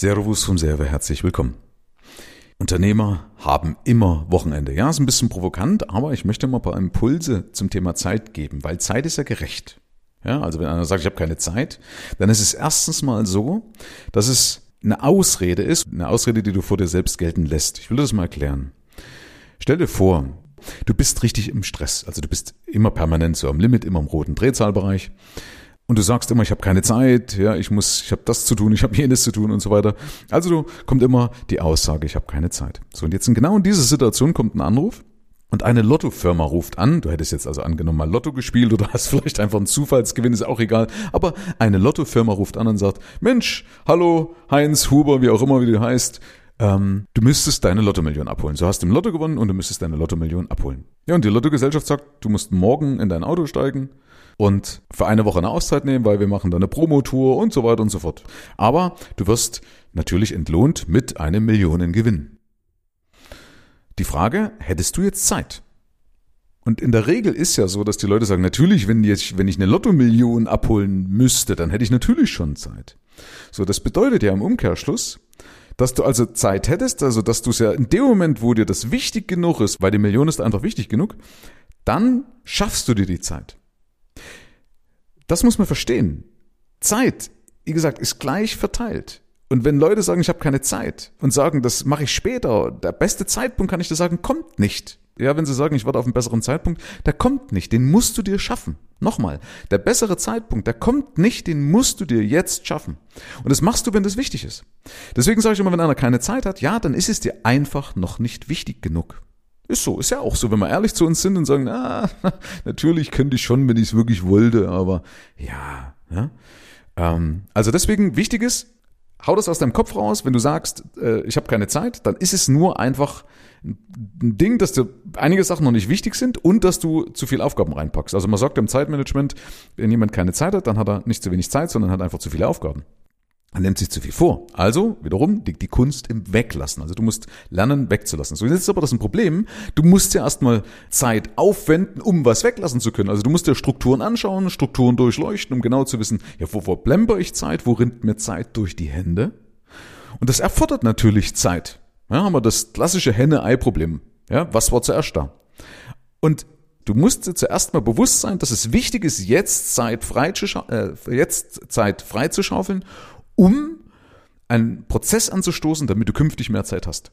Servus vom Server, herzlich willkommen. Unternehmer haben immer Wochenende. Ja, ist ein bisschen provokant, aber ich möchte mal ein paar Impulse zum Thema Zeit geben, weil Zeit ist ja gerecht. Ja, also wenn einer sagt, ich habe keine Zeit, dann ist es erstens mal so, dass es eine Ausrede ist, eine Ausrede, die du vor dir selbst gelten lässt. Ich will das mal erklären. Stell dir vor, du bist richtig im Stress, also du bist immer permanent so am Limit, immer im roten Drehzahlbereich und du sagst immer, ich habe keine Zeit, ja, ich muss, ich habe das zu tun, ich habe jenes zu tun und so weiter. Also du kommt immer die Aussage, ich habe keine Zeit. So und jetzt in genau in dieser Situation kommt ein Anruf und eine Lottofirma ruft an. Du hättest jetzt also angenommen mal Lotto gespielt oder hast vielleicht einfach einen Zufallsgewinn, ist auch egal. Aber eine Lottofirma ruft an und sagt, Mensch, hallo, Heinz, Huber, wie auch immer, wie du heißt. Ähm, du müsstest deine Lottomillion abholen. So hast du im Lotto gewonnen und du müsstest deine Lottomillion abholen. Ja, und die Lottogesellschaft sagt, du musst morgen in dein Auto steigen und für eine Woche eine Auszeit nehmen, weil wir machen dann eine Promotour und so weiter und so fort. Aber du wirst natürlich entlohnt mit einem Millionengewinn. Die Frage, hättest du jetzt Zeit? Und in der Regel ist ja so, dass die Leute sagen, natürlich, wenn, jetzt, wenn ich eine Lottomillion abholen müsste, dann hätte ich natürlich schon Zeit. So, das bedeutet ja im Umkehrschluss, dass du also Zeit hättest, also dass du es ja in dem Moment, wo dir das wichtig genug ist, weil die Million ist einfach wichtig genug, dann schaffst du dir die Zeit. Das muss man verstehen. Zeit, wie gesagt, ist gleich verteilt. Und wenn Leute sagen, ich habe keine Zeit und sagen, das mache ich später, der beste Zeitpunkt, kann ich dir sagen, kommt nicht. Ja, wenn sie sagen, ich warte auf einen besseren Zeitpunkt, der kommt nicht, den musst du dir schaffen. Nochmal, der bessere Zeitpunkt, der kommt nicht, den musst du dir jetzt schaffen. Und das machst du, wenn das wichtig ist. Deswegen sage ich immer, wenn einer keine Zeit hat, ja, dann ist es dir einfach noch nicht wichtig genug. Ist so, ist ja auch so, wenn wir ehrlich zu uns sind und sagen, na, natürlich könnte ich schon, wenn ich es wirklich wollte, aber ja. ja. Ähm, also deswegen wichtig ist, hau das aus deinem Kopf raus. Wenn du sagst, äh, ich habe keine Zeit, dann ist es nur einfach ein Ding, dass dir einige Sachen noch nicht wichtig sind und dass du zu viel Aufgaben reinpackst. Also man sagt im Zeitmanagement, wenn jemand keine Zeit hat, dann hat er nicht zu wenig Zeit, sondern hat einfach zu viele Aufgaben. Er nimmt sich zu viel vor. Also, wiederum, liegt die Kunst im Weglassen. Also du musst lernen, wegzulassen. So, jetzt ist aber das ein Problem. Du musst ja erstmal Zeit aufwenden, um was weglassen zu können. Also du musst dir Strukturen anschauen, Strukturen durchleuchten, um genau zu wissen, ja, wo, wo blemper ich Zeit, wo rinnt mir Zeit durch die Hände? Und das erfordert natürlich Zeit. Ja, haben wir das klassische Henne-Ei-Problem. Ja, was war zuerst da? Und Du musst dir zuerst mal bewusst sein, dass es wichtig ist, jetzt Zeit, frei zu, äh, jetzt Zeit freizuschaufeln, um einen Prozess anzustoßen, damit du künftig mehr Zeit hast.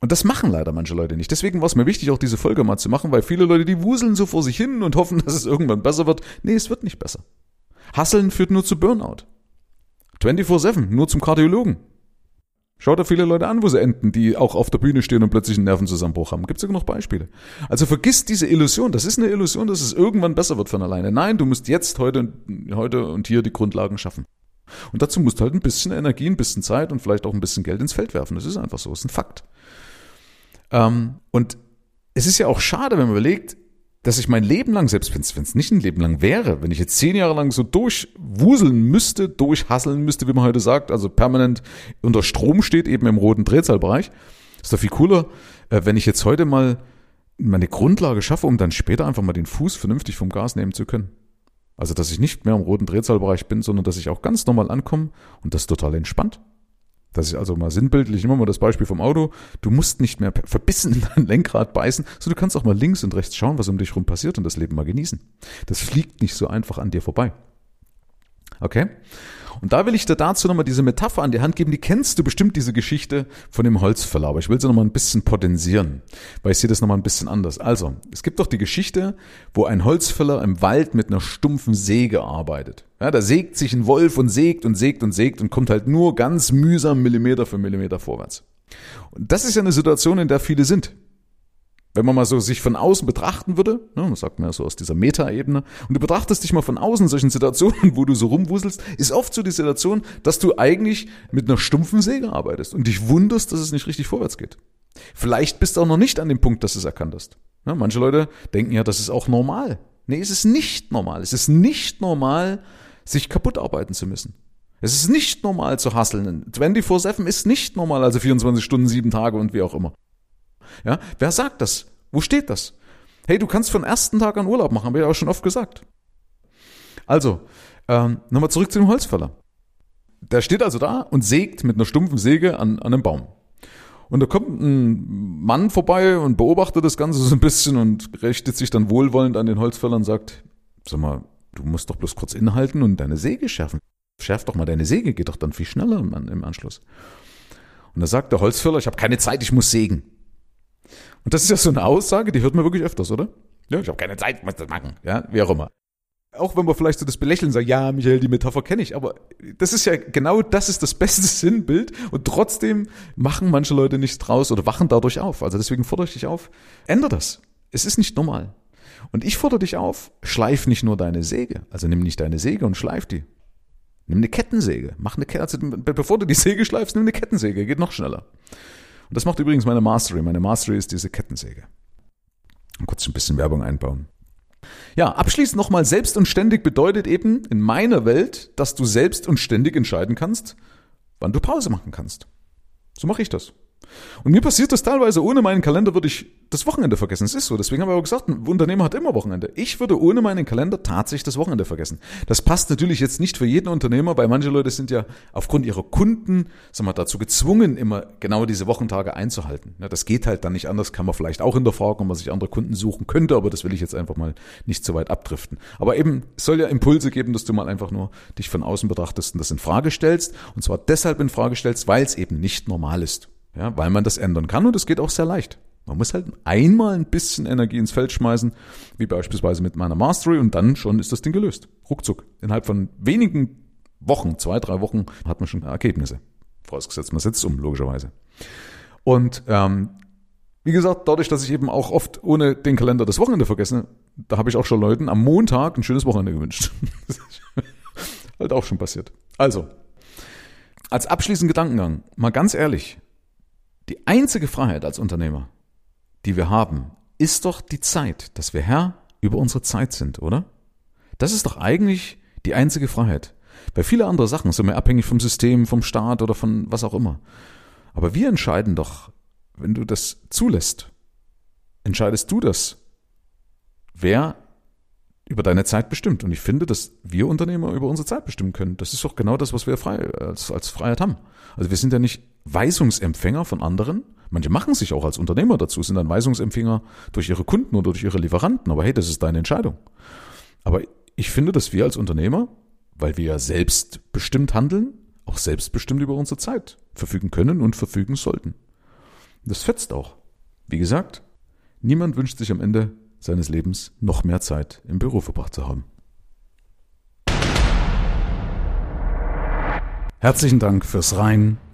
Und das machen leider manche Leute nicht. Deswegen war es mir wichtig, auch diese Folge mal zu machen, weil viele Leute, die wuseln so vor sich hin und hoffen, dass es irgendwann besser wird. Nee, es wird nicht besser. Hasseln führt nur zu Burnout. 24-7, nur zum Kardiologen. Schaut da viele Leute an, wo sie enden, die auch auf der Bühne stehen und plötzlich einen Nervenzusammenbruch haben. Gibt es noch Beispiele. Also vergiss diese Illusion. Das ist eine Illusion, dass es irgendwann besser wird von alleine. Nein, du musst jetzt heute, heute und hier die Grundlagen schaffen. Und dazu musst du halt ein bisschen Energie, ein bisschen Zeit und vielleicht auch ein bisschen Geld ins Feld werfen. Das ist einfach so, das ist ein Fakt. Ähm, und es ist ja auch schade, wenn man überlegt, dass ich mein Leben lang, selbst wenn es nicht ein Leben lang wäre, wenn ich jetzt zehn Jahre lang so durchwuseln müsste, durchhasseln müsste, wie man heute sagt, also permanent unter Strom steht, eben im roten Drehzahlbereich, ist doch viel cooler, äh, wenn ich jetzt heute mal meine Grundlage schaffe, um dann später einfach mal den Fuß vernünftig vom Gas nehmen zu können. Also, dass ich nicht mehr im roten Drehzahlbereich bin, sondern dass ich auch ganz normal ankomme und das total entspannt. Dass ich also mal sinnbildlich, immer mal das Beispiel vom Auto, du musst nicht mehr verbissen in dein Lenkrad beißen, sondern du kannst auch mal links und rechts schauen, was um dich rum passiert und das Leben mal genießen. Das fliegt nicht so einfach an dir vorbei. Okay? Und da will ich dir dazu nochmal diese Metapher an die Hand geben, die kennst du bestimmt, diese Geschichte von dem Holzfäller, aber ich will sie nochmal ein bisschen potenzieren, weil ich sehe das nochmal ein bisschen anders. Also, es gibt doch die Geschichte, wo ein Holzfäller im Wald mit einer stumpfen Säge arbeitet. Ja, da sägt sich ein Wolf und sägt und sägt und sägt und kommt halt nur ganz mühsam Millimeter für Millimeter vorwärts. Und das ist ja eine Situation, in der viele sind. Wenn man mal so sich von außen betrachten würde, ne, man sagt mir so aus dieser Metaebene, und du betrachtest dich mal von außen in solchen Situationen, wo du so rumwuselst, ist oft so die Situation, dass du eigentlich mit einer stumpfen Säge arbeitest und dich wunderst, dass es nicht richtig vorwärts geht. Vielleicht bist du auch noch nicht an dem Punkt, dass du es erkannt hast. Ne, manche Leute denken ja, das ist auch normal. Nee, es ist nicht normal. Es ist nicht normal, sich kaputt arbeiten zu müssen. Es ist nicht normal zu hasseln. 24-7 ist nicht normal, also 24 Stunden, sieben Tage und wie auch immer. Ja, wer sagt das? Wo steht das? Hey, du kannst von ersten Tag an Urlaub machen, habe ich ja auch schon oft gesagt. Also, ähm, nochmal zurück zu dem Holzfäller. Der steht also da und sägt mit einer stumpfen Säge an, an einem Baum. Und da kommt ein Mann vorbei und beobachtet das Ganze so ein bisschen und richtet sich dann wohlwollend an den Holzfäller und sagt, sag mal, du musst doch bloß kurz inhalten und deine Säge schärfen. Schärf doch mal deine Säge, geht doch dann viel schneller im Anschluss. Und da sagt der Holzfäller, ich habe keine Zeit, ich muss sägen. Und das ist ja so eine Aussage, die hört man wirklich öfters, oder? Ja, ich habe keine Zeit, muss das machen. Ja, wie auch immer auch wenn wir vielleicht so das Belächeln sagen, ja, Michael, die Metapher kenne ich, aber das ist ja genau das ist das beste Sinnbild und trotzdem machen manche Leute nichts draus oder wachen dadurch auf. Also deswegen fordere ich dich auf, ändere das. Es ist nicht normal. Und ich fordere dich auf, schleif nicht nur deine Säge, also nimm nicht deine Säge und schleif die. Nimm eine Kettensäge, mach eine Kette, also bevor du die Säge schleifst, nimm eine Kettensäge, geht noch schneller. Und das macht übrigens meine Mastery. Meine Mastery ist diese Kettensäge. Und kurz ein bisschen Werbung einbauen. Ja, abschließend nochmal, selbst und ständig bedeutet eben in meiner Welt, dass du selbst und ständig entscheiden kannst, wann du Pause machen kannst. So mache ich das. Und mir passiert das teilweise, ohne meinen Kalender würde ich das Wochenende vergessen. Es ist so. Deswegen haben wir auch gesagt, ein Unternehmer hat immer Wochenende. Ich würde ohne meinen Kalender tatsächlich das Wochenende vergessen. Das passt natürlich jetzt nicht für jeden Unternehmer, weil manche Leute sind ja aufgrund ihrer Kunden, sagen wir, dazu gezwungen, immer genau diese Wochentage einzuhalten. das geht halt dann nicht anders, kann man vielleicht auch in der Frage, ob man sich andere Kunden suchen könnte, aber das will ich jetzt einfach mal nicht so weit abdriften. Aber eben, es soll ja Impulse geben, dass du mal einfach nur dich von außen betrachtest und das in Frage stellst. Und zwar deshalb in Frage stellst, weil es eben nicht normal ist. Ja, weil man das ändern kann und es geht auch sehr leicht. Man muss halt einmal ein bisschen Energie ins Feld schmeißen, wie beispielsweise mit meiner Mastery und dann schon ist das Ding gelöst. Ruckzuck. Innerhalb von wenigen Wochen, zwei, drei Wochen, hat man schon Ergebnisse. Vorausgesetzt, man setzt um, logischerweise. Und ähm, wie gesagt, dadurch, dass ich eben auch oft ohne den Kalender das Wochenende vergesse, da habe ich auch schon Leuten am Montag ein schönes Wochenende gewünscht. halt auch schon passiert. Also, als abschließenden Gedankengang, mal ganz ehrlich, die einzige Freiheit als Unternehmer, die wir haben, ist doch die Zeit, dass wir Herr über unsere Zeit sind, oder? Das ist doch eigentlich die einzige Freiheit. Bei viele andere Sachen sind wir abhängig vom System, vom Staat oder von was auch immer. Aber wir entscheiden doch, wenn du das zulässt, entscheidest du das, wer über deine Zeit bestimmt. Und ich finde, dass wir Unternehmer über unsere Zeit bestimmen können. Das ist doch genau das, was wir frei, als, als Freiheit haben. Also wir sind ja nicht Weisungsempfänger von anderen. Manche machen sich auch als Unternehmer dazu, sind dann Weisungsempfänger durch ihre Kunden oder durch ihre Lieferanten. Aber hey, das ist deine Entscheidung. Aber ich finde, dass wir als Unternehmer, weil wir ja selbstbestimmt handeln, auch selbstbestimmt über unsere Zeit verfügen können und verfügen sollten. Das fetzt auch. Wie gesagt, niemand wünscht sich am Ende seines Lebens noch mehr Zeit im Büro verbracht zu haben. Herzlichen Dank fürs Rein